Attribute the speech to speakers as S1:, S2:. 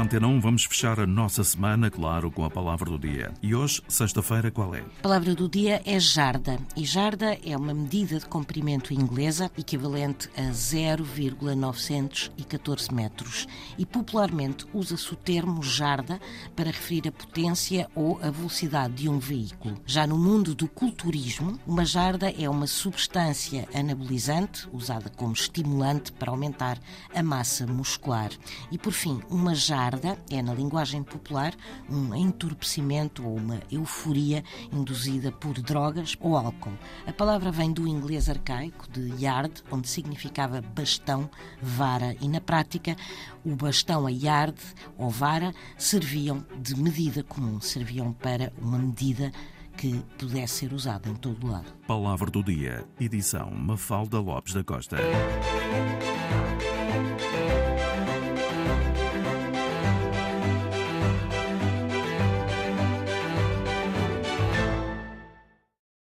S1: Antena 1, vamos fechar a nossa semana, claro, com a palavra do dia. E hoje, sexta-feira, qual é?
S2: A palavra do dia é jarda. E jarda é uma medida de comprimento inglesa equivalente a 0,914 metros. E popularmente usa-se o termo jarda para referir a potência ou a velocidade de um veículo. Já no mundo do culturismo, uma jarda é uma substância anabolizante usada como estimulante para aumentar a massa muscular. E por fim, uma jarda é, na linguagem popular, um entorpecimento ou uma euforia induzida por drogas ou álcool. A palavra vem do inglês arcaico, de yard, onde significava bastão, vara, e na prática o bastão, a yard ou vara, serviam de medida comum, serviam para uma medida que pudesse ser usada em todo lado.
S1: Palavra do dia, edição Mafalda Lopes da Costa.